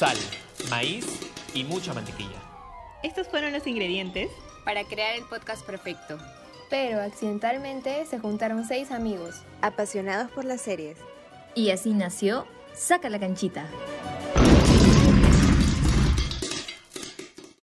sal, maíz y mucha mantequilla. Estos fueron los ingredientes para crear el podcast perfecto. Pero accidentalmente se juntaron seis amigos, apasionados por las series. Y así nació Saca la canchita.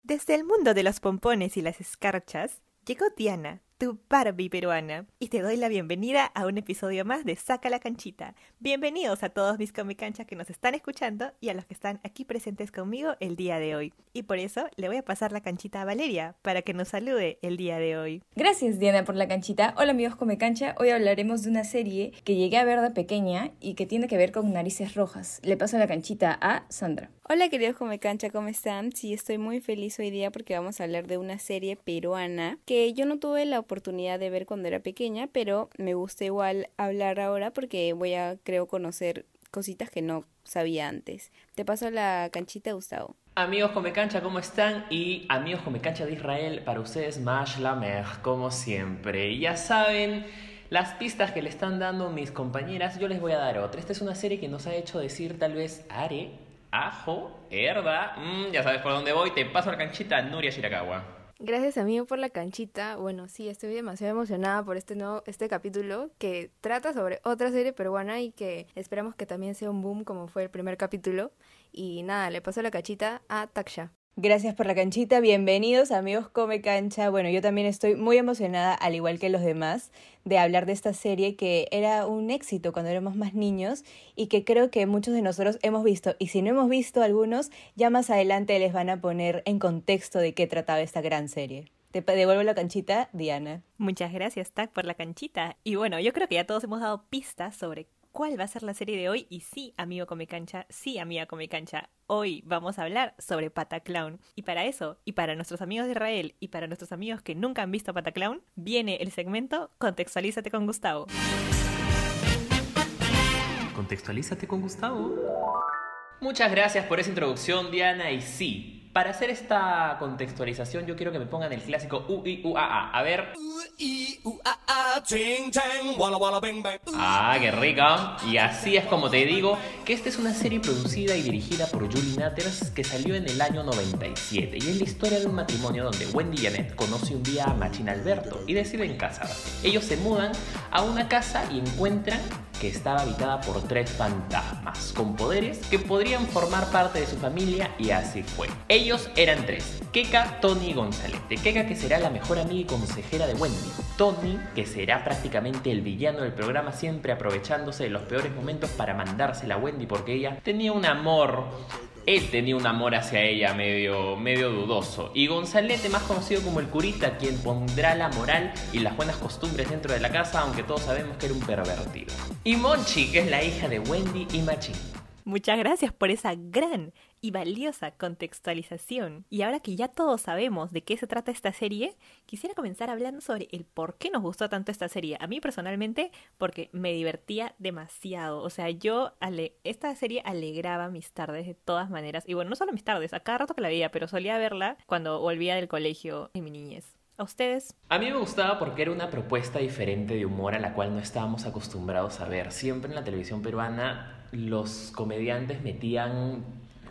Desde el mundo de los pompones y las escarchas, llegó Diana, tu Barbie peruana, y te doy la bienvenida a un episodio más de Saca la Canchita. Bienvenidos a todos mis comicanchas que nos están escuchando y a los que están aquí presentes conmigo el día de hoy. Y por eso le voy a pasar la canchita a Valeria para que nos salude el día de hoy. Gracias Diana por la canchita. Hola amigos Comecancha, hoy hablaremos de una serie que llegué a ver de pequeña y que tiene que ver con narices rojas. Le paso la canchita a Sandra. Hola queridos Comecancha, ¿cómo están? Sí, estoy muy feliz hoy día porque vamos a hablar de una serie peruana que yo no tuve la oportunidad de ver cuando era pequeña, pero me gusta igual hablar ahora porque voy a, creo, conocer cositas que no sabía antes. Te paso la canchita, Gustavo. Amigos Come Cancha, ¿cómo están? Y amigos Come Cancha de Israel, para ustedes, Mash Lamer, como siempre. Y ya saben las pistas que le están dando mis compañeras, yo les voy a dar otra. Esta es una serie que nos ha hecho decir tal vez Are, Ajo, Herda. Mm, ya sabes por dónde voy, te paso la canchita, Nuria Shirakawa. Gracias amigo por la canchita. Bueno, sí, estoy demasiado emocionada por este nuevo este capítulo que trata sobre otra serie peruana y que esperamos que también sea un boom como fue el primer capítulo. Y nada, le paso la canchita a Taksha. Gracias por la canchita, bienvenidos amigos Come Cancha. Bueno, yo también estoy muy emocionada, al igual que los demás, de hablar de esta serie que era un éxito cuando éramos más niños y que creo que muchos de nosotros hemos visto. Y si no hemos visto algunos, ya más adelante les van a poner en contexto de qué trataba esta gran serie. Te devuelvo la canchita, Diana. Muchas gracias, Tac, por la canchita. Y bueno, yo creo que ya todos hemos dado pistas sobre cuál va a ser la serie de hoy. Y sí, amigo Come Cancha, sí, amiga Come Cancha, hoy vamos a hablar sobre Pataclown. Y para eso, y para nuestros amigos de Israel, y para nuestros amigos que nunca han visto Pataclown, viene el segmento Contextualízate con Gustavo. Contextualízate con Gustavo. Muchas gracias por esa introducción, Diana. Y sí, para hacer esta contextualización, yo quiero que me pongan el clásico U I U A A. A ver. Ah, qué rica. Y así es como te digo que esta es una serie producida y dirigida por Julie Natters que salió en el año 97 y es la historia de un matrimonio donde Wendy Janet conoce un día a Machine Alberto y deciden casarse. Ellos se mudan a una casa y encuentran que estaba habitada por tres fantasmas con poderes que podrían formar parte de su familia y así fue. Ellos eran tres, Keka, Tony y Gonzalete. Keka que será la mejor amiga y consejera de Wendy. Tony que será prácticamente el villano del programa siempre aprovechándose de los peores momentos para mandársela a Wendy porque ella tenía un amor él tenía un amor hacia ella medio, medio dudoso. Y Gonzalete, más conocido como el curita, quien pondrá la moral y las buenas costumbres dentro de la casa, aunque todos sabemos que era un pervertido. Y Monchi, que es la hija de Wendy y Machín. Muchas gracias por esa gran y valiosa contextualización. Y ahora que ya todos sabemos de qué se trata esta serie, quisiera comenzar hablando sobre el por qué nos gustó tanto esta serie. A mí personalmente, porque me divertía demasiado. O sea, yo, esta serie alegraba mis tardes de todas maneras. Y bueno, no solo mis tardes, a cada rato que la veía, pero solía verla cuando volvía del colegio en mi niñez. ¿A ustedes? A mí me gustaba porque era una propuesta diferente de humor a la cual no estábamos acostumbrados a ver. Siempre en la televisión peruana los comediantes metían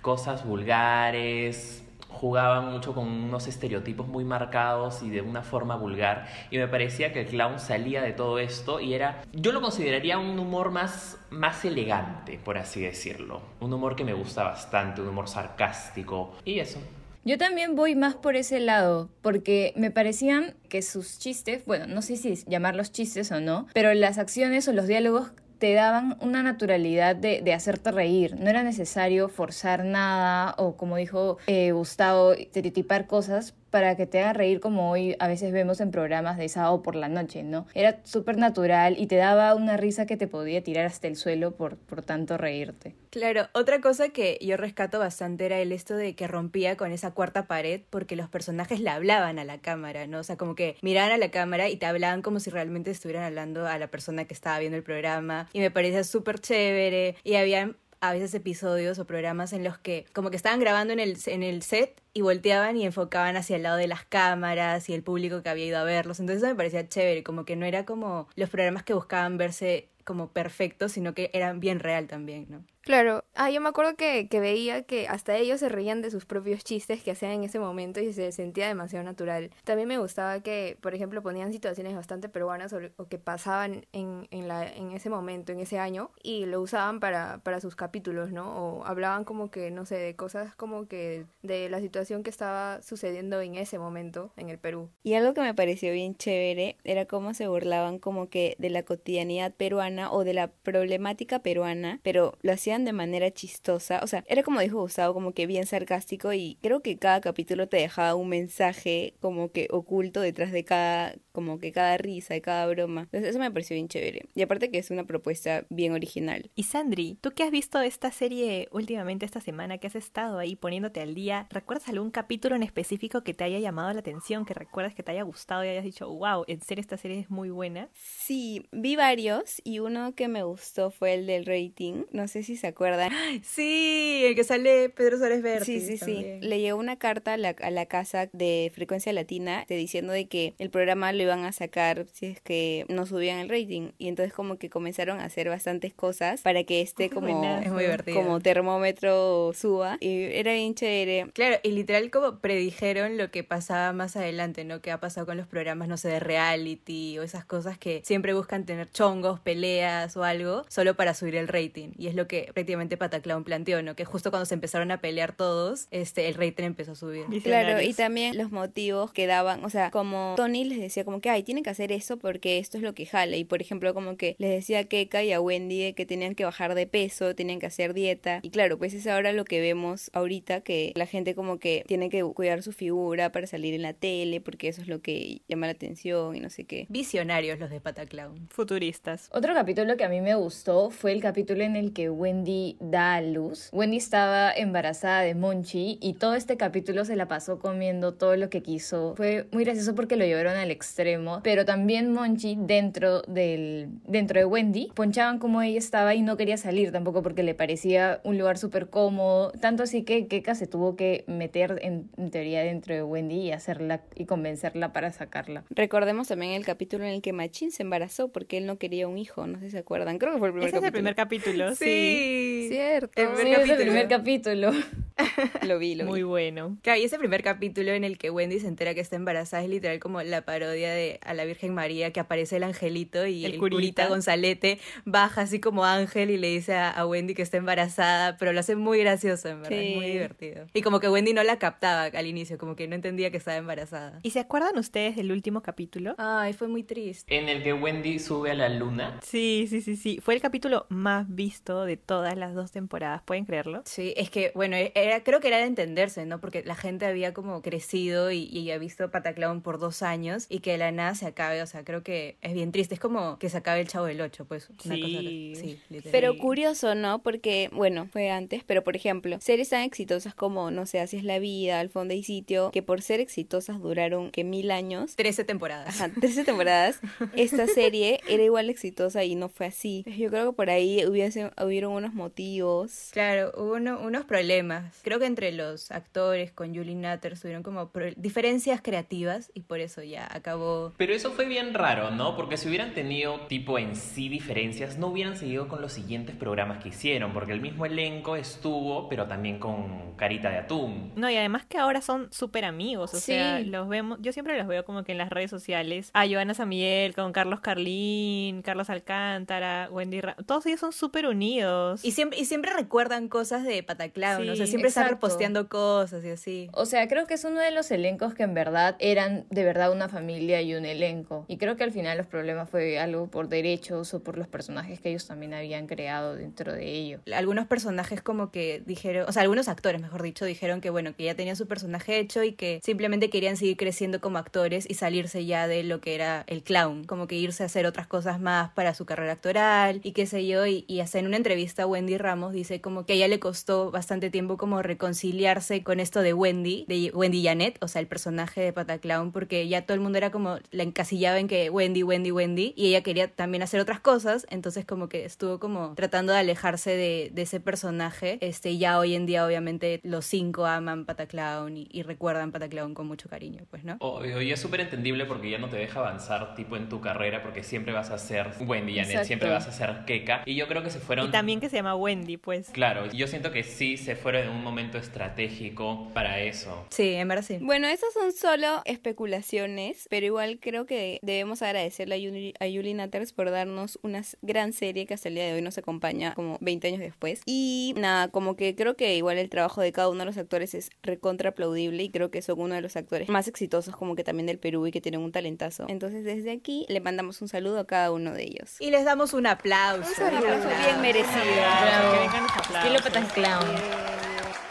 cosas vulgares, jugaban mucho con unos estereotipos muy marcados y de una forma vulgar y me parecía que el clown salía de todo esto y era yo lo consideraría un humor más más elegante por así decirlo. Un humor que me gusta bastante un humor sarcástico. Y eso. Yo también voy más por ese lado, porque me parecían que sus chistes, bueno, no sé si llamarlos chistes o no, pero las acciones o los diálogos te daban una naturalidad de, de, hacerte reír. No era necesario forzar nada o, como dijo eh, Gustavo, estereotipar cosas para que te haga reír como hoy a veces vemos en programas de sábado por la noche, ¿no? Era súper natural y te daba una risa que te podía tirar hasta el suelo por, por tanto reírte. Claro, otra cosa que yo rescato bastante era el esto de que rompía con esa cuarta pared porque los personajes le hablaban a la cámara, ¿no? O sea, como que miraban a la cámara y te hablaban como si realmente estuvieran hablando a la persona que estaba viendo el programa y me parecía súper chévere y había a veces episodios o programas en los que como que estaban grabando en el, en el set y volteaban y enfocaban hacia el lado de las cámaras y el público que había ido a verlos. Entonces eso me parecía chévere, como que no era como los programas que buscaban verse como perfecto, sino que eran bien real también, ¿no? Claro, ah, yo me acuerdo que, que veía que hasta ellos se reían de sus propios chistes que hacían en ese momento y se sentía demasiado natural. También me gustaba que, por ejemplo, ponían situaciones bastante peruanas o, o que pasaban en, en, la, en ese momento, en ese año, y lo usaban para, para sus capítulos, ¿no? O hablaban como que, no sé, de cosas como que de la situación que estaba sucediendo en ese momento en el Perú. Y algo que me pareció bien chévere era cómo se burlaban como que de la cotidianidad peruana o de la problemática peruana, pero lo hacían de manera chistosa. O sea, era como dijo Gustavo, como que bien sarcástico y creo que cada capítulo te dejaba un mensaje como que oculto detrás de cada, como que cada risa, de cada broma. Entonces eso me pareció bien chévere. Y aparte que es una propuesta bien original. Y Sandri, ¿tú qué has visto esta serie últimamente esta semana que has estado ahí poniéndote al día? ¿Recuerdas algún capítulo en específico que te haya llamado la atención, que recuerdas que te haya gustado y hayas dicho, wow, en serio esta serie es muy buena? Sí, vi varios y uno que me gustó fue el del rating. No sé si se acuerdan. Sí, el que sale Pedro Suárez Verde. Sí, sí, sí. Le llegó una carta a la, a la casa de Frecuencia Latina de, diciendo de que el programa lo iban a sacar si es que no subían el rating. Y entonces como que comenzaron a hacer bastantes cosas para que este como, Es muy como termómetro suba. Y era bien chévere. Claro, y literal como predijeron lo que pasaba más adelante, ¿no? Que ha pasado con los programas, no sé, de reality o esas cosas que siempre buscan tener chongos, peleas o algo, solo para subir el rating. Y es lo que prácticamente Pataclown planteó, ¿no? Que justo cuando se empezaron a pelear todos, este, el rating empezó a subir. Claro, y también los motivos que daban, o sea, como Tony les decía como que, ay, tienen que hacer eso porque esto es lo que jala. Y por ejemplo, como que les decía a Keka y a Wendy que tenían que bajar de peso, tenían que hacer dieta. Y claro, pues es ahora lo que vemos ahorita, que la gente como que tiene que cuidar su figura para salir en la tele, porque eso es lo que llama la atención y no sé qué. Visionarios los de Pataclown. Futuristas. Otro capítulo que a mí me gustó fue el capítulo en el que Wendy da a luz. Wendy estaba embarazada de Monchi y todo este capítulo se la pasó comiendo todo lo que quiso. Fue muy gracioso porque lo llevaron al extremo, pero también Monchi dentro del dentro de Wendy ponchaban como ella estaba y no quería salir tampoco porque le parecía un lugar súper cómodo, tanto así que Keka se tuvo que meter en, en teoría dentro de Wendy y hacerla y convencerla para sacarla. Recordemos también el capítulo en el que Machín se embarazó porque él no quería un hijo, no sé si se acuerdan. Creo que fue el primer Ese es el capítulo. primer capítulo, sí. Cierto. El primer Sí, es el capítulo. primer capítulo. Lo vi, lo vi. Muy bueno. Claro, y ese primer capítulo en el que Wendy se entera que está embarazada es literal como la parodia de a la Virgen María que aparece el angelito y El el, curita. curita. Gonzalete baja así como ángel y le dice a, a Wendy que está embarazada, pero lo hace muy gracioso, en verdad, Sí. es muy divertido. Y como que Wendy no la captaba al inicio, como que no entendía que estaba embarazada. ¿Y se acuerdan ustedes del último capítulo? Ay, fue muy triste. En el que Wendy sube a la luna. Sí, sí, sí, sí. Fue el capítulo más visto de todas las dos temporadas, ¿pueden creerlo? Sí, es que, bueno, era, creo que era de entenderse, ¿no? Porque la gente había como crecido y, y había visto Pataclown por dos años y que de la nada se acabe, o sea, creo que es bien triste. Es como que se acabe el Chavo del Ocho, pues. Una Sí. cosa que- sí, literal. Pero curioso, ¿no? Porque, bueno, fue antes, pero por ejemplo, series tan exitosas como, no sé, Así es la vida, Al fondo y sitio, que por ser exitosas duraron que mil años. 13 temporadas. Ajá, 13 temporadas. Esta serie era igual exitosa y no fue así. Yo creo que por ahí hubiese, hubieron unos motivos. Claro, hubo uno- unos problemas. Creo que entre los actores con Julie Nutter tuvieron como diferencias creativas y por eso ya acabó. Pero eso fue bien raro, ¿no? Porque si hubieran tenido tipo en sí diferencias, no hubieran seguido con los siguientes programas que hicieron, porque el mismo elenco estuvo, pero también con carita de atún. No, y además que ahora son súper amigos, o Sí. sea, los vemos, yo siempre los veo como que en las redes sociales, a Joana Samiel con Carlos Carlín, Carlos Alcántara, Wendy Ra todos ellos son súper unidos. Y siempre, y siempre recuerdan cosas de Pataclown, Sí, o sea, siempre están reposteando cosas y así. O sea, creo que es uno de los elencos que en verdad eran de verdad una familia y un elenco. Y creo que al final los problemas fue algo por derechos o por los personajes que ellos también habían creado dentro de ello. Algunos personajes como que dijeron, o sea, algunos actores, mejor dicho, dijeron que bueno, que ya tenían su personaje hecho y que simplemente querían seguir creciendo como actores y salirse ya de lo que era el clown, como que irse a hacer otras cosas más para su carrera actoral y qué sé yo, y, y hasta en una entrevista Wendy Ramos dice como que a ella le costó bastante tiempo como reconciliarse con esto de Wendy, de Wendy Janet, o sea, el personaje de Pataclown, porque ya todo el mundo era como la encasillaba en que Wendy, Wendy, Wendy, y ella quería también hacer otras cosas, entonces como que estuvo como tratando de alejarse de, de ese personaje. Este, ya hoy en día, obviamente, los cinco aman Pataclown y, y recuerdan Pataclown con mucho cariño, pues, ¿no? Obvio, y es súper entendible porque ya no te deja avanzar tipo en tu carrera porque siempre vas a ser Wendy Janet, Exacto. siempre vas a ser Keka. Y yo creo que se fueron... Y también que se llama Wendy, pues. Claro, yo siento que sí se fueron en un momento estratégico para eso. Sí, en verdad sí. Bueno, esas son solo especulaciones, pero igual creo que debemos agradecerle a Yuli, a Yuli Natters por darnos una gran serie que hasta el día de hoy nos acompaña como 20 años después. Y nada, como que creo que igual el trabajo de cada uno de los actores es recontra aplaudible y creo que son uno de los actores más exitosos como que también del Perú y que tienen un talentazo. Entonces desde aquí le mandamos un saludo a cada uno de ellos. Y les damos un aplauso. Un aplauso bien merecido. Bravo. Que vengan los aplausos. Pataclown.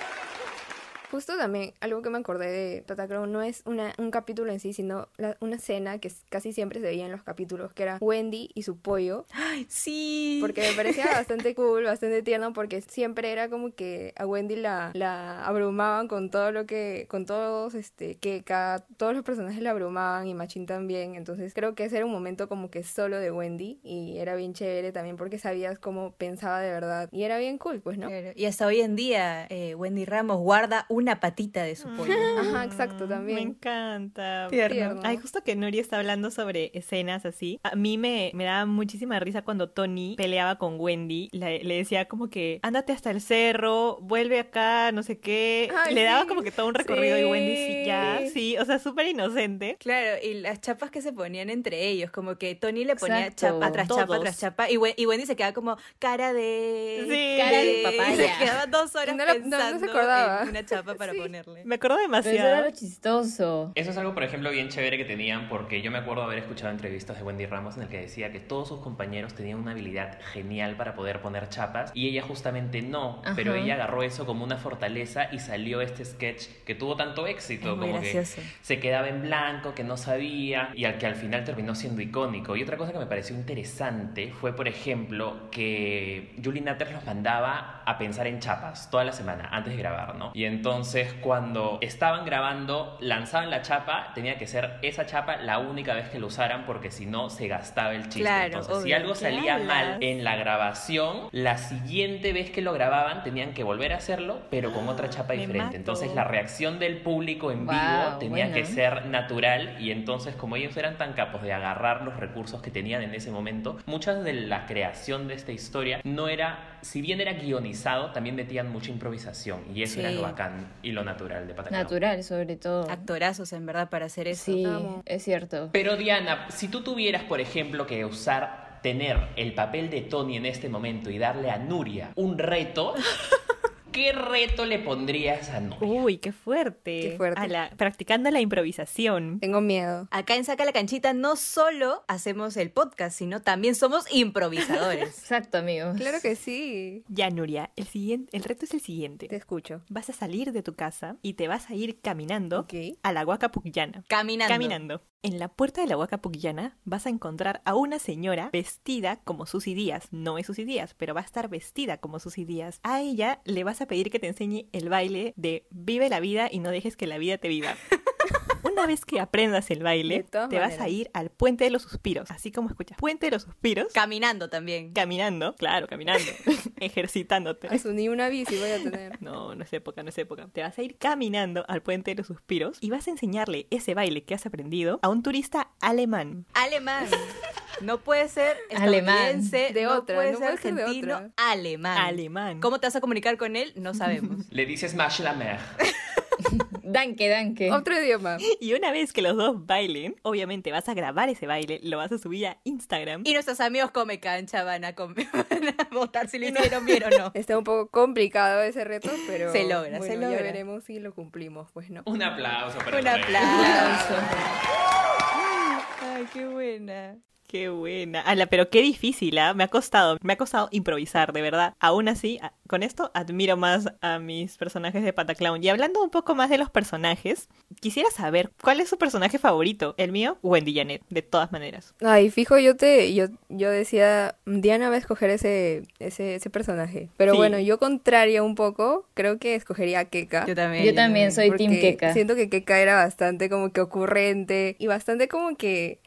Justo también, algo que me acordé de Tatacrown no es una, un capítulo en sí, sino la- una escena que casi siempre se veía en los capítulos, que era Wendy y su pollo, Sí. porque me parecía bastante cool, bastante tierno, porque siempre era como que a Wendy la, la abrumaban con todo lo que, con todos, este, que cada, todos los personajes la abrumaban y Machín también, entonces creo que ese era un momento como que solo de Wendy y era bien chévere también porque sabías cómo pensaba de verdad y era bien cool, pues, ¿no? Claro, Y hasta hoy en día, eh, Wendy Ramos guarda una patita de su pollo. Ajá, exacto, Me también. encanta. Tierno. Ay, justo que Nuri está hablando sobre escenas así. A mí me, me daba muchísima risa cuando Tony peleaba con Wendy. Le, le decía como que, ándate hasta el cerro, vuelve acá, no sé qué. Ay, le daba sí. como que todo un recorrido y Wendy sí, ya. Sí. O sea, súper inocente. Claro, y las chapas que se ponían entre ellos, como que Tony le ponía Exacto. chapa tras chapa Todos. tras chapa, y, Wen- y Wendy se quedaba como cara de... Sí. Cara de y papaya. se quedaba dos horas Y no la- no- no se acordaba. en una chapa para Sí. ponerle. Me acuerdo Pero eso era demasiado. lo chistoso. Eso es algo, por ejemplo, bien chévere que tenían, porque yo me acuerdo haber escuchado entrevistas de Wendy Ramos en el que decía que todos sus compañeros tenían una habilidad genial para poder poner chapas y ella justamente no, pero Ajá. ella agarró eso como una fortaleza y salió este sketch que tuvo tanto éxito, Es muy como gracioso. que se quedaba en blanco, que no sabía y al que al final terminó siendo icónico. Y otra cosa que me pareció interesante fue, por ejemplo, que Julie Natter los mandaba a pensar en chapas toda la semana antes de grabar, ¿no? Y entonces cuando estaban grabando, lanzaban la chapa, tenía que ser esa chapa la única vez que lo usaran porque si no se gastaba el chiste. Claro, entonces, si algo ¿Qué salía hablas? mal en la grabación, la siguiente vez que lo grababan tenían que volver a hacerlo, pero con otra chapa Me diferente. Entonces la reacción del público en Wow, vivo tenía bueno. que ser natural y entonces como ellos eran tan capos de agarrar los recursos que tenían en ese momento, muchas de la creación de esta historia no era, si bien era guionizado, también metían mucha improvisación y eso era lo bacán y lo natural de Pataclown. Natural, sobre todo. Actorazos, en verdad, para hacer eso. Sí, es cierto. Pero Diana, si tú tuvieras, por ejemplo, que usar, tener el papel de Tony en este momento y darle a Nuria un reto, ¿qué reto le pondrías a Nuria? Uy, qué fuerte. Qué fuerte. A la- practicando la improvisación. Tengo miedo. Acá en Saca la Canchita no solo hacemos el podcast, sino también somos improvisadores. Exacto, amigos. Claro que sí. Ya, Nuria, el, siguiente, el reto es el siguiente. Te escucho. Vas a salir de tu casa y te vas a ir caminando Ok. a la Huaca Pucllana. Caminando. Caminando. En la puerta de la Huaca Pucllana vas a encontrar a una señora vestida como Susy Díaz. No es Susy Díaz, pero va a estar vestida como Susy Díaz. A ella le vas a pedir que te enseñe el baile de Vive la vida y no dejes que la vida te viva. Una vez que aprendas el baile, te vas a ir al Puente de los Suspiros. Así como escuchas, Puente de los Suspiros. Caminando también. caminando, claro, caminando, ejercitándote. Eso, ni una bici voy a tener. No, no es época, no es época. Te vas a ir caminando al puente de los suspiros y vas a enseñarle ese baile que has aprendido a un turista alemán. Alemán. No puede ser Alemán. estadounidense, De no otra, puede no ser puede ser de argentino, otra. alemán. Alemán. ¿Cómo te vas a comunicar con él? No sabemos. Le dices Mash la mer. Danke, danke. Otro idioma. Y una vez que los dos bailen, obviamente vas a grabar ese baile, lo vas a subir a Instagram. y nuestros amigos come cancha van a, com- van a votar si lo hicieron bien o no. Está un poco complicado ese reto, pero Se logra, bueno, se ya logra. veremos si lo cumplimos, pues no. Un aplauso para Un aplauso. Ay, qué buena. Qué buena. Ala, pero qué difícil, ¿ah? Me ha costado, me ha costado improvisar, de verdad. Aún así, con esto admiro más a mis personajes de Pataclown. Y hablando un poco más de los personajes, quisiera saber cuál es su personaje favorito. El mío, Wendy Janet, de todas maneras. Ay, fijo, yo te, yo, yo decía, Diana va a escoger ese, ese, ese personaje. Pero Sí. bueno, yo contraria un poco, creo que escogería a Keka. Yo también. Yo también soy Team Keka. Siento que Keka era bastante como que ocurrente y bastante como que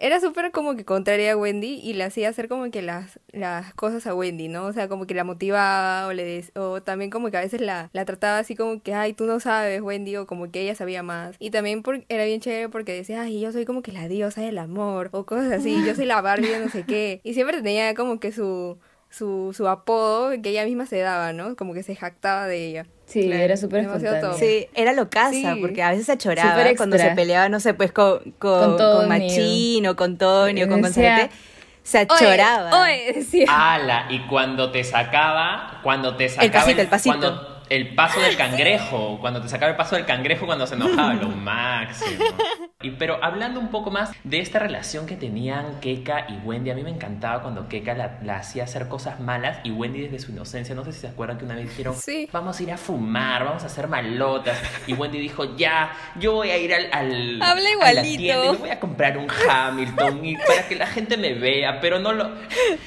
era súper como que contraria a Wendy y le hacía hacer como que las, las cosas a Wendy, ¿no? O sea, como que la motivaba o le des- o también como que a veces la, la trataba así como que, ay, tú no sabes, Wendy, o como que ella sabía más. Y también por- era bien chévere porque decía, ay, yo soy como que la diosa del amor, o cosas así, yo soy la Barbie no sé qué. Y siempre tenía como que su, su, su apodo que ella misma se daba, ¿no? Como que se jactaba de ella. Sí, Claro, era súper espontáneo. Sí, era locaza, Sí. porque a veces se choraba Súper cuando se peleaba, no sé, pues con, con, Con con, Tony. Machín o con Tony o con Gonzalete. Se achoraba. Oye, decía. Ala, y cuando te sacaba, cuando te sacaba pasito, el pasito. cuando el paso del cangrejo, cuando te sacaba el paso del cangrejo cuando se enojaba, lo máximo. Y pero hablando un poco más de esta relación que tenían Keka y Wendy, a mí me encantaba cuando Keka la, la hacía hacer cosas malas y Wendy desde su inocencia, no sé si se acuerdan que una vez dijeron, Sí. vamos a ir a fumar, vamos a hacer malotas. Y Wendy dijo, ya, yo voy a ir al, al Habla a la igualito. tienda y voy a comprar un Hamilton y para que la gente me vea, pero no lo,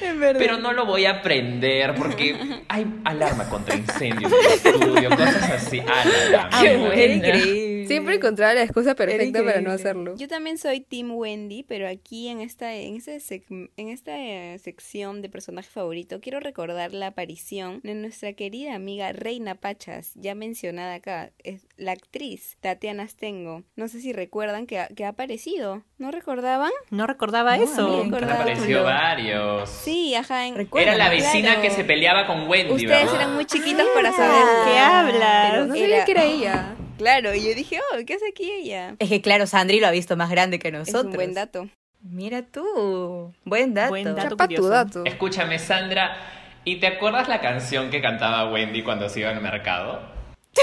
pero no lo voy a prender porque hay alarma contra incendio en el estudio, cosas así. Ah, la, la Qué buena. Siempre encontraba la excusa perfecta para no hacerlo. Yo también soy Team Wendy, pero aquí en esta, en este seg- en esta eh, sección de personaje favorito quiero recordar la aparición de nuestra querida amiga Reina Pachas, ya mencionada acá, es la actriz Tatiana Stengo. No sé si recuerdan que ha, que ha aparecido. ¿No recordaban? No recordaba No, eso. a mí me Han recordaba. aparecido varios. Sí, ajá. en- Era la vecina Claro. que se peleaba con Wendy, Ustedes ¿verdad? eran muy chiquitos para saber. ¿Qué hablas? Pero No sabía que era ella. Claro, y yo dije, oh, ¿qué hace aquí ella? Es que claro, Sandri lo ha visto más grande que nosotros. Es un buen dato. Mira tú. Buen dato. Buen dato. Chapa tu dato. Escúchame, Sandra, ¿y te acuerdas la canción que cantaba Wendy cuando se iba al mercado?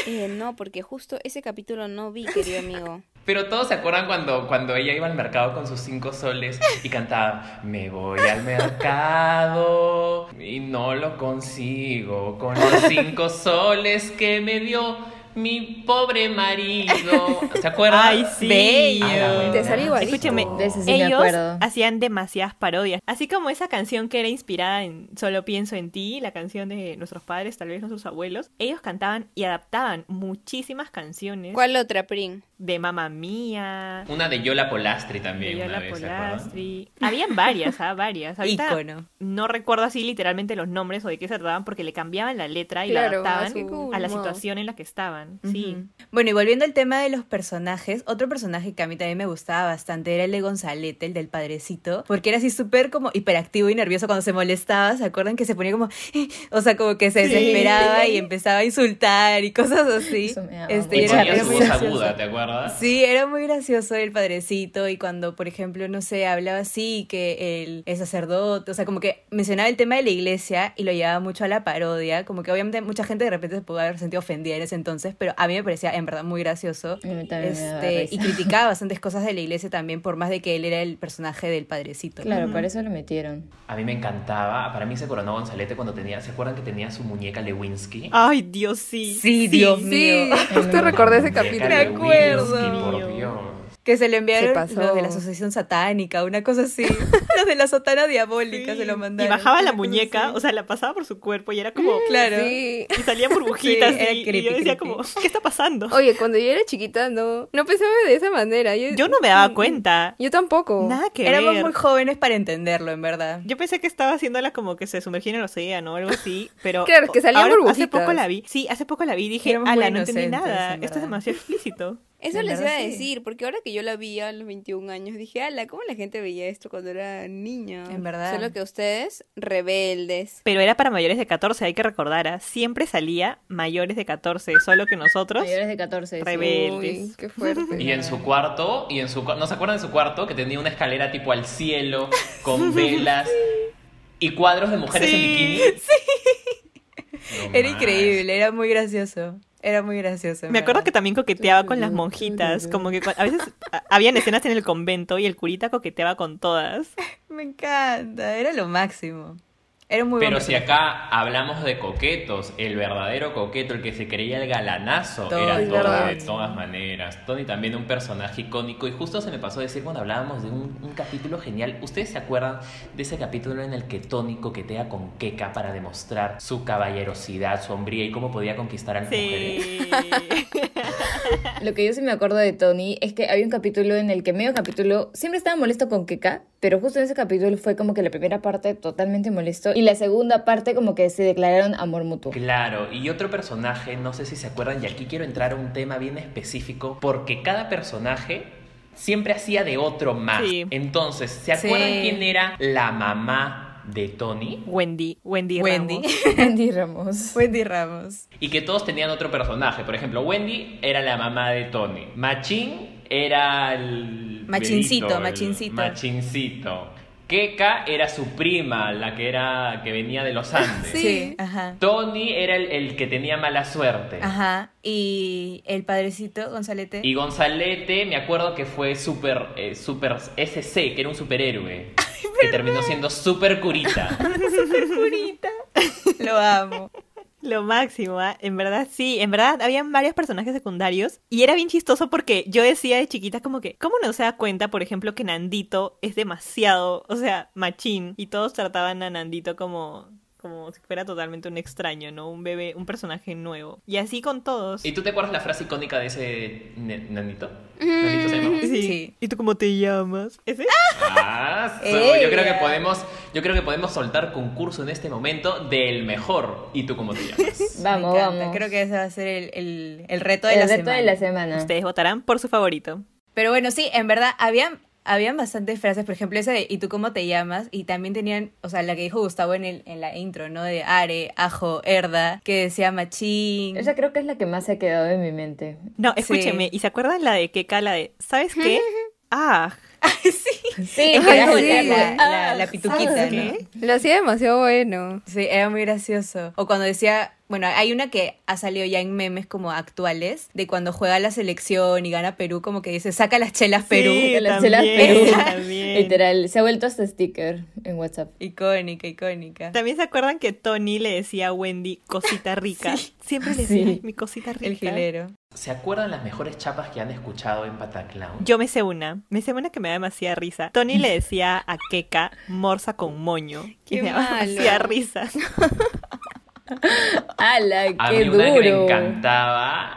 Eh, no, porque justo ese capítulo no vi, querido amigo. Pero todos se acuerdan cuando, cuando ella iba al mercado con sus cinco soles y cantaba Me voy al mercado y no lo consigo con los cinco soles que me dio mi pobre marido. ¿Se acuerdan? Ay, sí. Bello. Ah. Te sale igualito. Escúchame, De ese sí me ellos hacían demasiadas parodias. Así como esa canción que era inspirada en Solo pienso en ti, la canción de nuestros padres, tal vez nuestros abuelos. Ellos cantaban y adaptaban muchísimas canciones ¿Cuál otra, Prin? De Mamma Mía, Una de Yola Polastri de también. una Yola. Polastri. Habían varias, ¿ah? Varias. Ahorita Ícono. no recuerdo así literalmente los nombres o de qué se trataban porque le cambiaban la letra y Claro, la adaptaban a la situación en la que estaban. Sí. Bueno, y volviendo al tema de los personajes, otro personaje que a mí también me gustaba bastante era el de Gonzalete, el del padrecito, porque era así súper como hiperactivo y nervioso cuando se molestaba, ¿se acuerdan que se ponía como, "Eh", o sea, como que se desesperaba y empezaba a insultar y cosas así? Eso me Este, Y era, su voz aguda, ¿te acuerdas? Sí, era muy gracioso el padrecito y cuando, por ejemplo, no sé, hablaba así que el, el sacerdote, o sea, como que mencionaba el tema de la iglesia y lo llevaba mucho a la parodia, como que obviamente mucha gente de repente se pudo haber sentido ofendida en ese entonces, pero a mí me parecía en verdad muy gracioso. A mí también me daba Este, y criticaba bastantes cosas de la iglesia también, por más de que él era el personaje del padrecito. Claro, para eso lo metieron. A mí me encantaba. Para mí se coronó Gonzalete cuando tenía. ¿Se acuerdan que tenía su muñeca Lewinsky? Ay, Dios, sí. Sí, Dios Sí, mío. justo recordé ese capítulo. Me acuerdo. Lewinsky, por Dios. Que se le enviaron Se pasó. los de la asociación satánica, una cosa así. los de la sotana diabólica se lo Y mandaron. bajaba la muñeca, así. o sea, la pasaba por su cuerpo y era como... Claro. Sí. Y salían burbujitas Sí, era y, y creepy, yo decía creepy. como, ¿qué está pasando? Oye, cuando yo era chiquita no, no pensaba de esa manera. Yo, Yo no me daba cuenta. Yo tampoco. Nada que Éramos ver. muy jóvenes para entenderlo, en verdad. Yo pensé que estaba haciéndola como que se sumergía en el océano o algo así, pero Claro, que salían ahora, Hace burbujitas. poco la vi. Sí, hace poco la vi y dije, Éramos ala, no entendí nada. en Esto es demasiado explícito. Eso les iba a sí. decir, porque ahora que yo la vi a los 21 años, dije, ala, ¿cómo la gente veía esto cuando era niña? En verdad. Solo que ustedes, rebeldes. Pero era para mayores de 14, hay que recordar. ¿ah? Siempre salía mayores de 14, solo que nosotros... Mayores de 14. sí. Rebeldes. Uy, qué fuerte. Y en su cuarto, y en su ¿no se acuerdan de su cuarto? Que tenía una escalera tipo al cielo, con velas y cuadros de mujeres en Sí, bikini. No Era más. increíble, era muy gracioso. Era muy gracioso. Me acuerdo que también coqueteaba con las monjitas, como que a veces habían escenas en el convento y el curita coqueteaba con todas. me encanta. Era lo máximo. Era un muy Pero buen si acá hablamos de coquetos, el verdadero coqueto, el que se creía el galanazo, Todo, era Tony de todas maneras. Tony también un personaje icónico y justo se me pasó a decir cuando hablábamos de un, un capítulo genial. ¿Ustedes se acuerdan de ese capítulo en el que Tony coquetea con Keka para demostrar su caballerosidad, su hombría y cómo podía conquistar a las mujeres? Sí. Lo que yo sí me acuerdo de Tony es que había un capítulo en el que medio capítulo siempre estaba molesto con Keka, pero justo en ese capítulo fue como que la primera parte totalmente molesto y la segunda parte como que se declararon amor mutuo. Claro, y otro personaje, no sé si se acuerdan, y aquí quiero entrar a un tema bien específico, porque cada personaje siempre hacía de otro más. Sí. Entonces, ¿se acuerdan Sí. quién era la mamá de Tony? Wendy, Wendy, Wendy. Ramos. Andy Ramos. Wendy Ramos. Y que todos tenían otro personaje. Por ejemplo, Wendy era la mamá de Tony. Machín era el... Machincito, bebito, el machincito. Keka era su prima, la que era que venía de los Andes. Sí. Ajá. Tony era el, el que tenía mala suerte. Ajá. Y el padrecito, Gonzalete. Y Gonzalete, me acuerdo que fue super, eh, super SC, que era un superhéroe. que terminó siendo super curita. Lo amo. Lo máximo, ¿ah? en verdad sí, en verdad habían varios personajes secundarios y era bien chistoso porque yo decía de chiquita como que, ¿cómo no se da cuenta, por ejemplo, que Nandito es demasiado, o sea, machín y todos trataban a Nandito como como si fuera totalmente un extraño, ¿no? Un bebé, un personaje nuevo. Y así con todos. ¿Y tú te acuerdas la frase icónica de ese nanito? ¿Nanito se llamaba? Sí. Sí. ¿Y tú cómo te llamas? ¿Ese? Ah, so, yo creo que podemos, yo creo que podemos soltar concurso en este momento del mejor. ¿Y tú cómo te llamas? Vamos, vamos. Creo que ese va a ser el, el- el reto de el la reto semana. de la semana. Ustedes votarán por su favorito. Pero bueno, sí, en verdad, habían, habían bastantes frases, por ejemplo, esa de ¿y tú cómo te llamas? Y también tenían, o sea, la que dijo Gustavo en, el, en la intro, ¿no? De Are, Ajo, Herda, que decía Machín. Esa creo que es la que más se ha quedado en mi mente. No, Sí. escúcheme, ¿y se acuerdan la de Keka? La de, ¿sabes qué? Ah, Sí, era como la, la- la- la pituquita, ¿sabes ¿no? qué? Lo hacía demasiado bueno. Sí, era muy gracioso. O cuando decía, bueno, hay una que ha salido ya en memes como actuales, de cuando juega la selección y gana Perú, como que dice, saca las chelas Perú. Sí, Que las también, chelas Perú. también. Literal, se ha vuelto hasta sticker en WhatsApp. Icónica, icónica. También se acuerdan que Tony le decía a Wendy cosita rica. Siempre le decía Sí. "Ay, mi cosita rica. El gilero. ¿Se acuerdan las mejores chapas que han escuchado en Pataclown? Yo me sé una, me sé una que me da demasiada risa. Tony le decía a Keka morsa con moño. Qué y me demasiada risa. ¡Hala, A qué mí una que me duro! encantaba,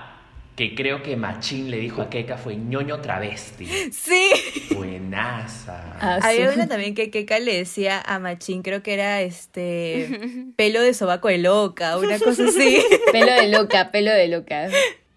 que creo que Machín le dijo a Keka, fue ñoño travesti. Sí. Buenaza. Ah, sí. Había una también que Keka le decía a Machín, creo que era este pelo de sobaco de loca, una cosa así. Pelo de loca, pelo de loca.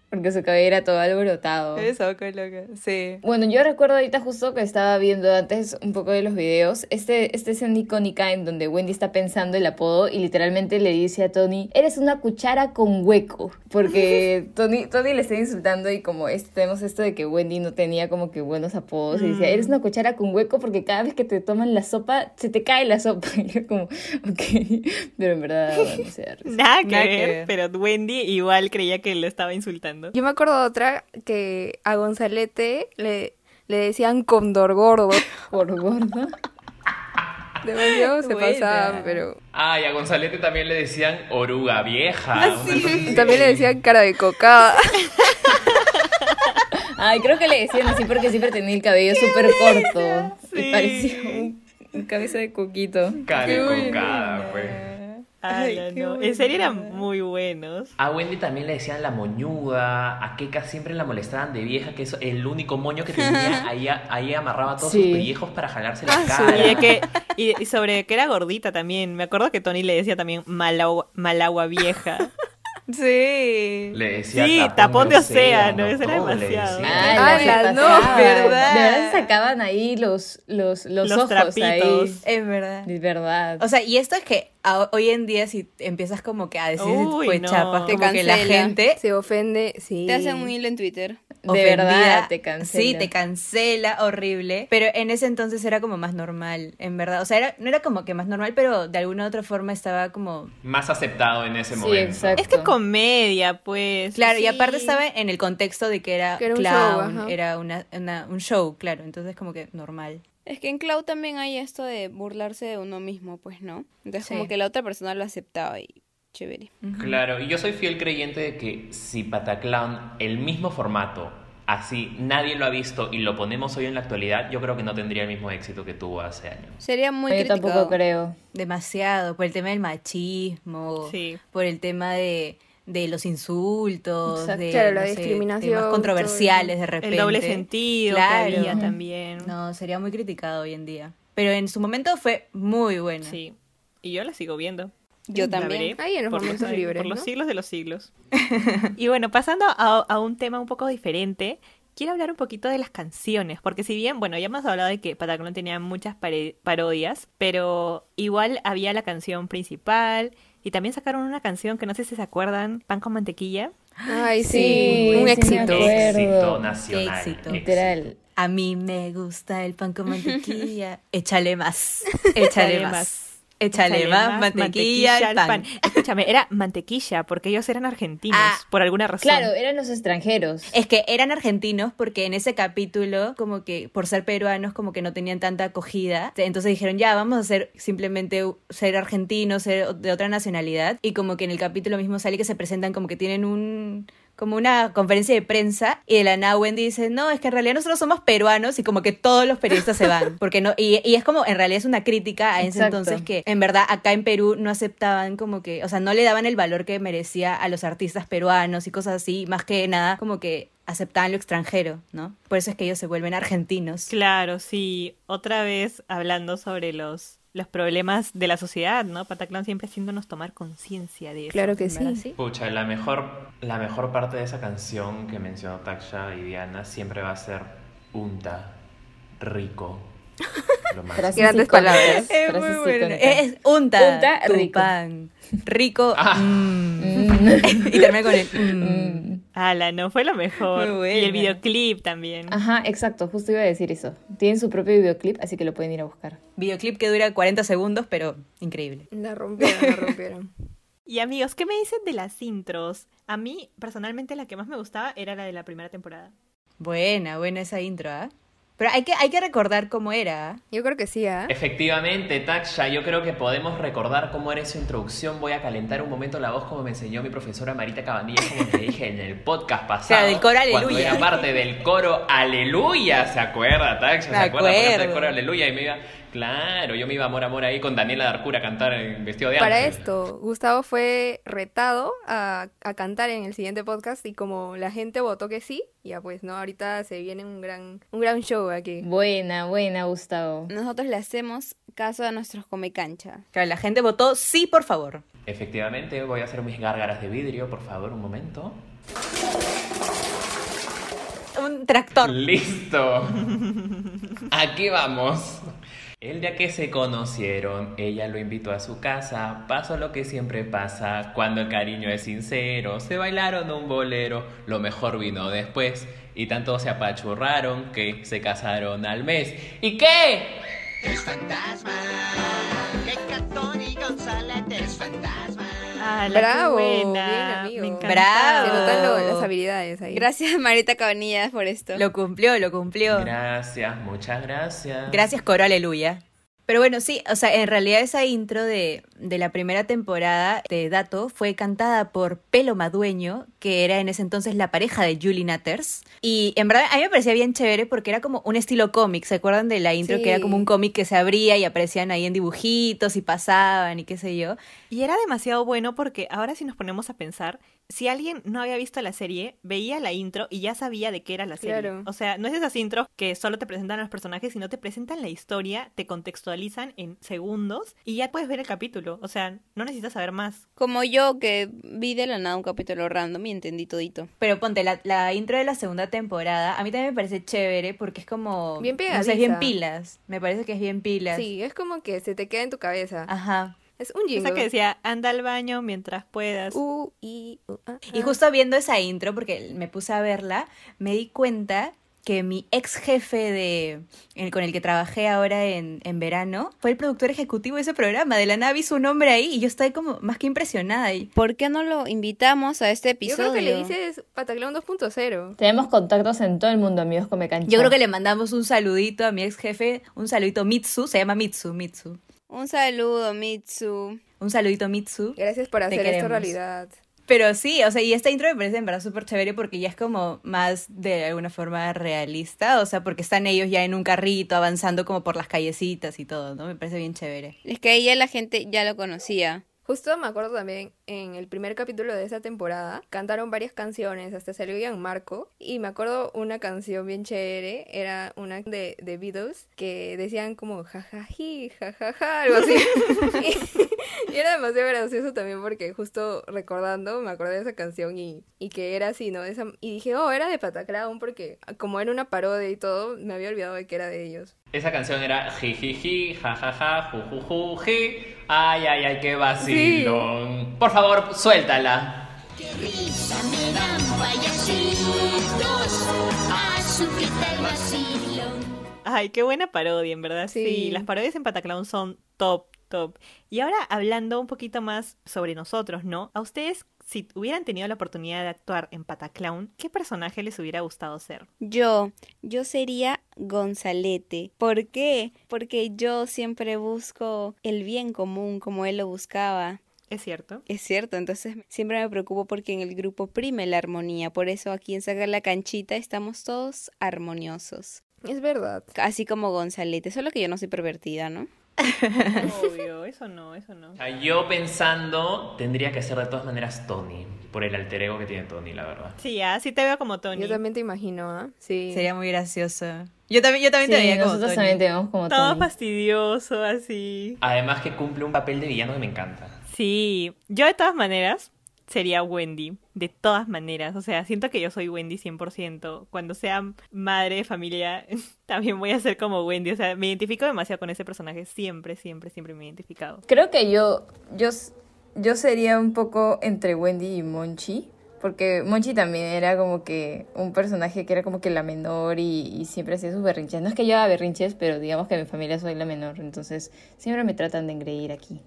Porque su cabello era todo alborotado. Sobaco de loca, sí. Bueno, yo recuerdo ahorita justo que estaba viendo antes un poco de los videos, este, este escena icónica en donde Wendy está pensando el apodo y literalmente le dice a Tony, eres una cuchara con hueco, porque Tony, Tony le está insultando y como es- tenemos esto de que Wendy no tenía como que buenos apodos y decía, eres una cuchara con hueco porque cada vez que te toman la sopa, se te cae la sopa. Y yo como, ok, pero en verdad, bueno, se da risa. Nada que, Nada que ver, ver. pero Wendy igual creía que lo estaba insultando. Yo me acuerdo de otra que a Gonzalete le, le decían condor gordo. Por gordo. Demasiado se Buena. pasaban, pero... Ah, y a Gonzalete también le decían oruga vieja. así. También le decían cara de cocada. Ay, creo que le decían así porque siempre tenía el cabello súper corto. Sí. Y parecía un, un cabeza de coquito. Cara de cocada, pues. Ay, no. En serio eran muy buenos. A Wendy también le decían la moñuda, a Keka siempre la molestaban de vieja, que es el único moño que tenía, ahí, ahí amarraba todos Sí. sus pellejos para jalarse la Y, cara. de que, y, y sobre que era gordita también. Me acuerdo que Tony le decía también malagua, malagua vieja. Sí. Le decía Sí, tapón de océano, eso era demasiado. Ah, se la no. ¿verdad? De verdad sacaban ahí los, los, los, Los ojos trapitos. ahí. Es verdad. De verdad. O sea, y esto es que a- hoy en día si empiezas como que a decir Uy, de no. chapas, Te como que la gente Se ofende, sí. Te hacen un hilo en Twitter. De verdad te cancela. Sí, te cancela, horrible. Pero en ese entonces era como más normal, en verdad. O sea, era, no era como que más normal, pero de alguna u otra forma estaba como... Más aceptado en ese Sí, momento. exacto. Es que comedia, pues. Claro, y aparte estaba en el contexto de que era, Que era un clown, show, era una, una- un show, claro. Entonces como que normal. Es que en Cloud también hay esto de burlarse de uno mismo, pues, ¿no? Entonces Sí. como que la otra persona lo aceptaba y chévere. Claro, y yo soy fiel creyente de que si Pataclown, el mismo formato, así nadie lo ha visto y lo ponemos hoy en la actualidad, yo creo que no tendría el mismo éxito que tuvo hace años. Sería muy Yo criticado. tampoco creo. Demasiado, por el tema del machismo, Sí. por el tema de, de los insultos, Exacto. de Claro, la no sé, discriminación, temas controversiales de repente. El doble sentido Claro. que había también. No, sería muy criticado hoy en día. Pero en su momento fue muy buena. Sí. Y yo la sigo viendo. Yo también. Ahí en los por momentos libres, Por los siglos de los siglos. y bueno, pasando a, a un tema un poco diferente, quiero hablar un poquito de las canciones, porque si bien, bueno, ya hemos hablado de que Pataclown tenía muchas parodias, pero igual había la canción principal y también sacaron una canción que no sé si se acuerdan, Pan con mantequilla. Ay, sí, Sí, un éxito. acuerdo. Éxito nacional. éxito. Literal. A mí me gusta el pan con mantequilla. Échale más. Échale más. Échale más mantequilla al pan. Escúchame, era mantequilla, porque ellos eran argentinos, Ah, por alguna razón. Claro, eran los extranjeros. Es que eran argentinos porque en ese capítulo, como que por ser peruanos, como que no tenían tanta acogida. Entonces dijeron, ya, vamos a ser simplemente ser argentinos, ser de otra nacionalidad. Y como que en el capítulo mismo sale que se presentan como que tienen un como una conferencia de prensa y de la nada Wendy dice, no, es que en realidad nosotros somos peruanos y como que todos los periodistas se van, porque no, y, y es como, en realidad es una crítica a ese Exacto. entonces que en verdad acá en Perú no aceptaban como que, o sea, no le daban el valor que merecía a los artistas peruanos y cosas así, más que nada como que aceptaban lo extranjero, ¿no? Por eso es que ellos se vuelven argentinos. Claro, sí. Otra vez hablando sobre los, los problemas de la sociedad, ¿no? Pataclown siempre haciéndonos tomar conciencia de eso. Claro que sí. Pucha, la mejor, la mejor parte de esa canción que mencionó Taksha y Diana siempre va a ser Unta, rico. Lo más. Frases Grandes palabras. Es muy bueno. icónicas. Es unta, Unta, tu rico. pan. Rico. Ah. mm. y termina con el mm. Ala, no, fue lo mejor. Muy Y el videoclip también. Ajá, exacto, justo iba a decir eso. Tienen su propio videoclip, así que lo pueden ir a buscar. Videoclip que dura 40 segundos, pero increíble. La rompieron, la rompieron. Y amigos, ¿qué me dicen de las intros? A mí, personalmente, la que más me gustaba era la de la primera temporada. Buena, buena esa intro, ¿ah? Pero hay que, hay que recordar cómo era. Yo creo que sí, ¿ah? Efectivamente, Taksha, yo creo que podemos recordar cómo era su introducción. Voy a calentar un momento la voz como me enseñó mi profesora Marita Cabanilla, como te dije en el podcast pasado. sea, del coro Cuando Aleluya. era parte del coro Aleluya, ¿se acuerda, Taksha? ¿Se acuerda? Porque del coro Aleluya y me iba... Claro, yo me iba amor, amor ahí con Daniela Darcura a cantar en vestido de Para ángel. esto, Gustavo fue retado a, a cantar en el siguiente podcast y como la gente votó que sí, ya pues, ¿no? Ahorita se viene un gran, un gran show aquí. Buena, buena, Gustavo. Nosotros le hacemos caso a nuestros come cancha. Claro, la gente votó sí, por favor. Efectivamente, voy a hacer mis gárgaras de vidrio, por favor, un momento. Un tractor. Listo. Aquí vamos. El día que se conocieron, ella lo invitó a su casa. Pasó lo que siempre pasa cuando el cariño es sincero. Se bailaron un bolero, lo mejor vino después. Y tanto se apachurraron que se casaron al mes. ¿Y qué? Es fantasma. Que Catoni González es fantasma. Ala, Bravo, bien, amigo. Me. Bravo. Se notan lo- las habilidades ahí. Gracias Marita Cabanillas por esto. Lo cumplió, lo cumplió. Gracias, muchas gracias. Gracias, coro, aleluya. Pero bueno, sí, o sea, en realidad esa intro de, de la primera temporada de Dato fue cantada por Pelo Madueño, que era en ese entonces la pareja de Julie Natters. Y en verdad a mí me parecía bien chévere porque era como un estilo cómic. ¿Se acuerdan de la intro? Sí. Que era como un cómic que se abría y aparecían ahí en dibujitos y pasaban y qué sé yo. Y era demasiado bueno porque ahora si nos ponemos a pensar, si alguien no había visto la serie, veía la intro y ya sabía de qué era la serie. Claro. O sea, no es esas intros que solo te presentan a los personajes, sino te presentan la historia, te contextualizan en segundos y ya puedes ver el capítulo. O sea, no necesitas saber más. Como yo que vi de la nada un capítulo random y entendí todito. Pero ponte, la, la intro de la segunda temporada, a mí también me parece chévere porque es como... Bien No sé, es bien pegadiza. pilas. Me parece que es bien pilas. Sí, es como que se te queda en tu cabeza. Ajá. Es un jingle. Esa que decía, anda al baño mientras puedas. U, I, U, A, Y justo viendo esa intro, porque me puse a verla, me di cuenta que mi ex jefe de, el- con el que trabajé ahora en, en verano fue el productor ejecutivo de ese programa. De la nada vi su nombre ahí y yo estaba como más que impresionada. Y ¿Por qué no lo invitamos a este Yo episodio? creo que le dices Pataclown 2.0. Tenemos contactos en todo el mundo, amigos Come Cancha. yo creo que le mandamos un saludito a mi ex jefe, un saludito Mitsu, se llama Mitsu, Mitsu. Un saludo, Mitsu. Un saludito Mitsu. Gracias por hacer esto realidad. Pero sí, o sea, y esta intro me parece en verdad súper chévere porque ya es como más de alguna forma realista, o sea, porque están ellos ya en un carrito avanzando como por las callecitas y todo, ¿no? Me parece bien chévere. Es que ya la gente ya lo conocía. Justo me acuerdo también en el primer capítulo de esa temporada, cantaron varias canciones, hasta salió Gianmarco, y me acuerdo una canción bien chévere, era una de, de Beatles, que decían como jajaji, jajaja, algo así. y, y era demasiado gracioso también porque justo recordando me acordé de esa canción y, y que era así, ¿no? Esa, y dije, oh, era de Pataclown porque como era una parodia y todo, me había olvidado de que era de ellos. Esa canción era jijiji, jajaja, jujujuji. Ay, ay, ay, qué vacilón. Por favor, suéltala. Risa me dan payasitos, azuquita el vacilón. Ay, qué buena parodia, en verdad. Sí, Sí. las parodias en Pataclown son top, top. Y ahora hablando un poquito más sobre nosotros, ¿no? A ustedes, si hubieran tenido la oportunidad de actuar en Pataclown, ¿qué personaje les hubiera gustado ser? Yo, yo sería Gonzalete. ¿Por qué? Porque yo siempre busco el bien común como él lo buscaba. ¿Es cierto? Es cierto, entonces siempre me preocupo porque en el grupo prime la armonía. Por eso aquí en Sacar la Canchita estamos todos armoniosos. Es verdad. Así como Gonzalete, solo que yo no soy pervertida, ¿no? Obvio, eso no, eso no. O sea, Yo pensando, tendría que ser de todas maneras Tony, por el alter ego que tiene Tony, la verdad. Sí, así te veo como Tony. Yo también te imagino, ¿ah? Sí. Sería muy gracioso. Yo también, yo también te veía como nosotros Tony. también tenemos como Todo Tony. fastidioso, así. Además que cumple un papel de villano que me encanta. Sí, yo de todas maneras sería Wendy, de todas maneras, o sea, siento que yo soy Wendy 100%, cuando sea madre de familia también voy a ser como Wendy, o sea, me identifico demasiado con ese personaje, siempre, siempre, siempre me he identificado. Creo que yo, yo, yo sería un poco entre Wendy y Monchi. Porque Monchi también era como que un personaje que era como que la menor y, y siempre hacía sus berrinches. No es que yo haga berrinches, pero digamos que en mi familia soy la menor. Entonces siempre me tratan de engreír aquí.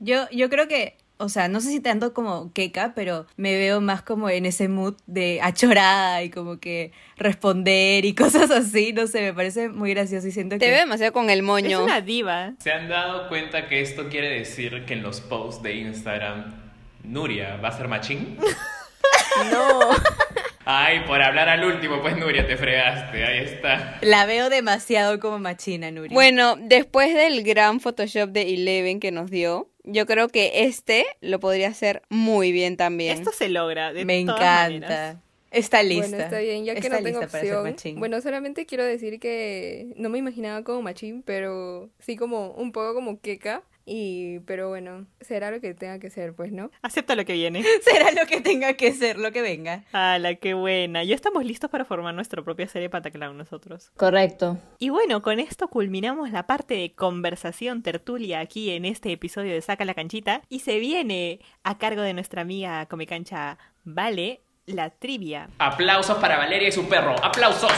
Yo, yo creo que, o sea, no sé si tanto como queca, pero me veo más como en ese mood de achorada y como que responder y cosas así, no sé, me parece muy gracioso y siento Te que... veo demasiado con el Es moño. una diva. ¿Se han dado cuenta que esto quiere decir que en los posts de Instagram Nuria va a ser machín? No. Ay, por hablar al último, pues Nuria, te fregaste, ahí está. La veo demasiado como machina, Nuri. Bueno, después del gran Photoshop de Eleven que nos dio, yo creo que este lo podría hacer muy bien también. Esto se logra, de me todas encanta. maneras. Está lista. Bueno, está bien, ya que Está no tengo lista para ser opción. machín. Bueno, solamente quiero decir que no me imaginaba como machín, pero sí como un poco como queca. Y, pero bueno, será lo que tenga que ser, pues, ¿no? Acepta lo que viene. Será lo que tenga que ser, lo que venga. ¡Hala, qué buena! Ya estamos listos para formar nuestra propia serie Pataclown nosotros. Correcto. Y bueno, con esto culminamos la parte de conversación tertulia aquí en este episodio de Saca la Canchita y se viene a cargo de nuestra amiga Comecancha Vale la trivia. Aplausos para Valeria y su perro. ¡Aplausos!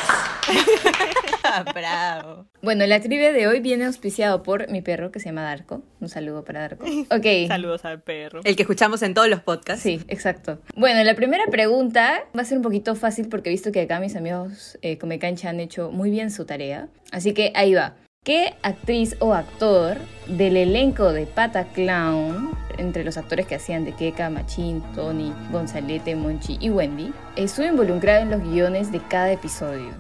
Bravo. Bueno, la trivia de hoy viene auspiciado por mi perro que se llama Darko. Un saludo para Darko. Ok. Saludos al perro. El que escuchamos en todos los podcasts. Sí, exacto. Bueno, la primera pregunta va a ser un poquito fácil porque he visto que acá mis amigos eh, Come Cancha han hecho muy bien su tarea. Así que ahí va. ¿Qué actriz o actor del elenco de Pata Clown, entre los actores que hacían de Keka, Machín, Tony, Gonzalete, Monchi y Wendy, estuvo involucrado en los guiones de cada episodio?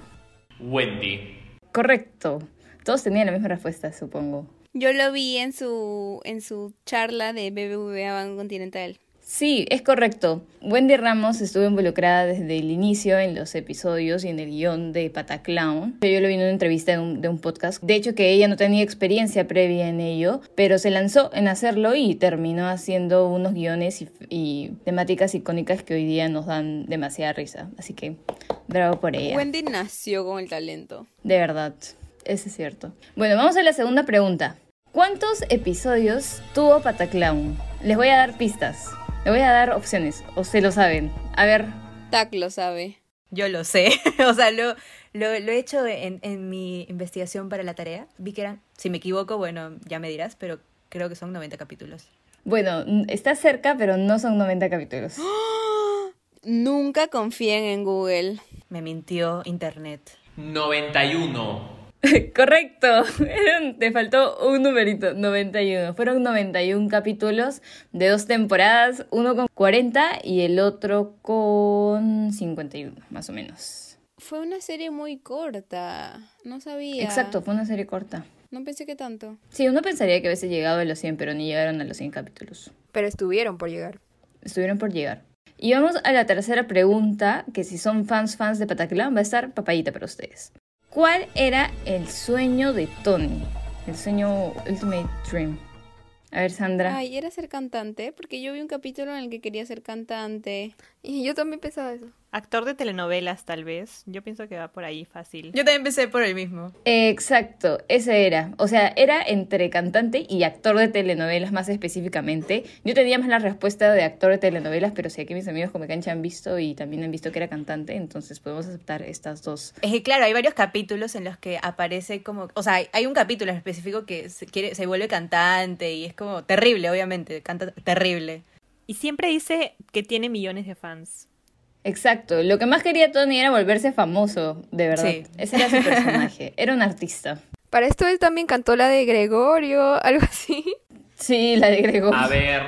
Wendy. Correcto. Todos tenían la misma respuesta, supongo. Yo lo vi en su en su charla de BBVA Banco Continental. Sí, es correcto. Wendy Ramos estuvo involucrada desde el inicio en los episodios y en el guion de Pataclown. Yo lo vi en una entrevista de un, de un podcast. De hecho, que ella no tenía experiencia previa en ello, pero se lanzó en hacerlo y terminó haciendo unos guiones y, y temáticas icónicas que hoy día nos dan demasiada risa. Así que, bravo por ella. Wendy nació con el talento. De verdad, eso es cierto. Bueno, vamos a la segunda pregunta. ¿Cuántos episodios tuvo Pataclown? Les voy a dar pistas. Les voy a dar opciones, o se lo saben. A ver, Tac lo sabe. Yo lo sé. o sea, lo, lo, lo he hecho en, en mi investigación para la tarea. Vi que eran, si me equivoco, bueno, ya me dirás, pero creo que son 90 capítulos. Bueno, está cerca, pero no son 90 capítulos. Nunca confíen en Google. Me mintió internet. 91. Correcto. Te faltó un numerito, 91. Fueron 91 capítulos de dos temporadas, uno con 40 y el otro con 51, más o menos. Fue una serie muy corta. No sabía. Exacto, fue una serie corta. No pensé que tanto. Sí, uno pensaría que hubiese llegado a los 100, pero ni llegaron a los 100 capítulos. Pero estuvieron por llegar. Estuvieron por llegar. Y vamos a la tercera pregunta, que si son fans fans de Pataclan, va a estar papayita para ustedes. ¿Cuál era el sueño de Tony? El sueño Ultimate Dream. A ver, Sandra. Ay, era ser cantante, porque yo vi un capítulo en el que quería ser cantante. Y yo también pensaba eso. Actor de telenovelas, tal vez. Yo pienso que va por ahí fácil. Yo también empecé por el mismo. Exacto, ese era. O sea, era entre cantante y actor de telenovelas más específicamente. Yo tenía más la respuesta de actor de telenovelas, pero sé que mis amigos como cancha han visto y también han visto que era cantante, entonces podemos aceptar estas dos. Es que claro, hay varios capítulos en los que aparece como, o sea, hay- un capítulo en específico que se quiere, se vuelve cantante y es como terrible, obviamente, canta terrible. Y siempre dice que tiene millones de fans. Exacto, lo que más quería Tony era volverse famoso, de verdad. Sí. Ese era su personaje, era un artista. Para esto él también cantó la de Gregorio, algo así. Sí, la de Gregorio. A ver.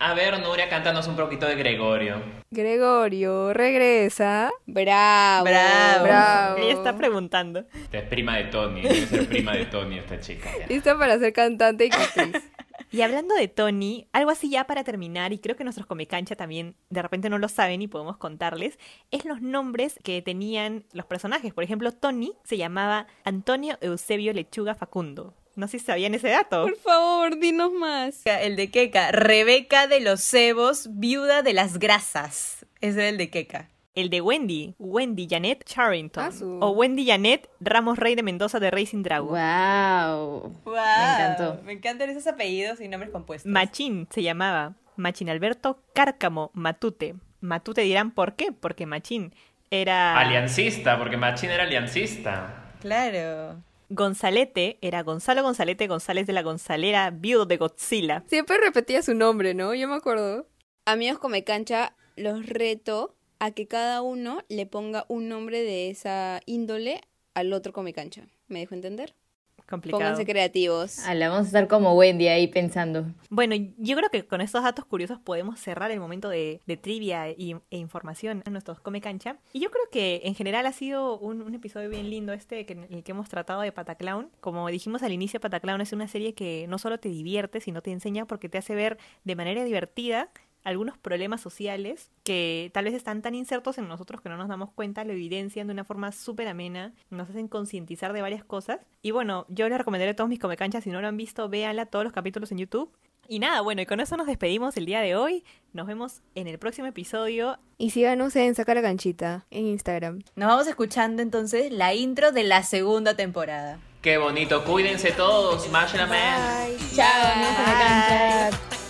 A ver, Nuria, cántanos un poquito de Gregorio. Gregorio, regresa. Bravo. Bravo. Bravo. Ella está preguntando. Esta es prima de Tony. Debe ser prima de Tony esta chica. ya. Lista para ser cantante y actriz. Y hablando de Tony, algo así ya para terminar, y creo que nuestros Comecancha también de repente no lo saben y podemos contarles, es los nombres que tenían los personajes. Por ejemplo, Tony se llamaba Antonio Eusebio Lechuga Facundo. No sé si sabían ese dato. Por favor, dinos más. El de Keka, Rebeca de los Cebos, viuda de las grasas. Ese era el de Keka. El de Wendy, Wendy Janet Charrington. Ah, su- O Wendy Janet Ramos Rey de Mendoza de Racing Dragon. Wow. Wow, Me encantó. Me encantan esos apellidos y nombres compuestos. Machín se llamaba. Machín Alberto Cárcamo Matute. Matute dirán por qué, porque Machín era... Aliancista, porque Machín era aliancista. Claro. Gonzalete era Gonzalo Gonzalete González de la Gonzalera, viudo de Godzilla. Siempre repetía su nombre, ¿no? Yo me acuerdo. Amigos come cancha, los reto a que cada uno le ponga un nombre de esa índole al otro come cancha. ¿Me dejo entender? Complicado. Pónganse creativos. Ala, vamos a estar como Wendy ahí pensando. Bueno, yo creo que con estos datos curiosos podemos cerrar el momento de, de trivia y- e información en nuestros Come Cancha. Y yo creo que en general ha sido un, un episodio bien lindo este que, en el que hemos tratado de Pataclown. Como dijimos al inicio, Pataclown es una serie que no solo te divierte, sino te enseña porque te hace ver de manera divertida algunos problemas sociales que tal vez están tan insertos en nosotros que no nos damos cuenta, lo evidencian de una forma súper amena, nos hacen concientizar de varias cosas. Y bueno, yo les recomendaré a todos mis comecanchas, si no lo han visto, véanla todos los capítulos en YouTube. Y nada, bueno, y con eso nos despedimos el día de hoy. Nos vemos en el próximo episodio. Y síganos en Saca la Ganchita en Instagram. Nos vamos escuchando entonces la intro de la segunda temporada. Qué bonito. Cuídense todos. Marshall Man. Chao, la cancha.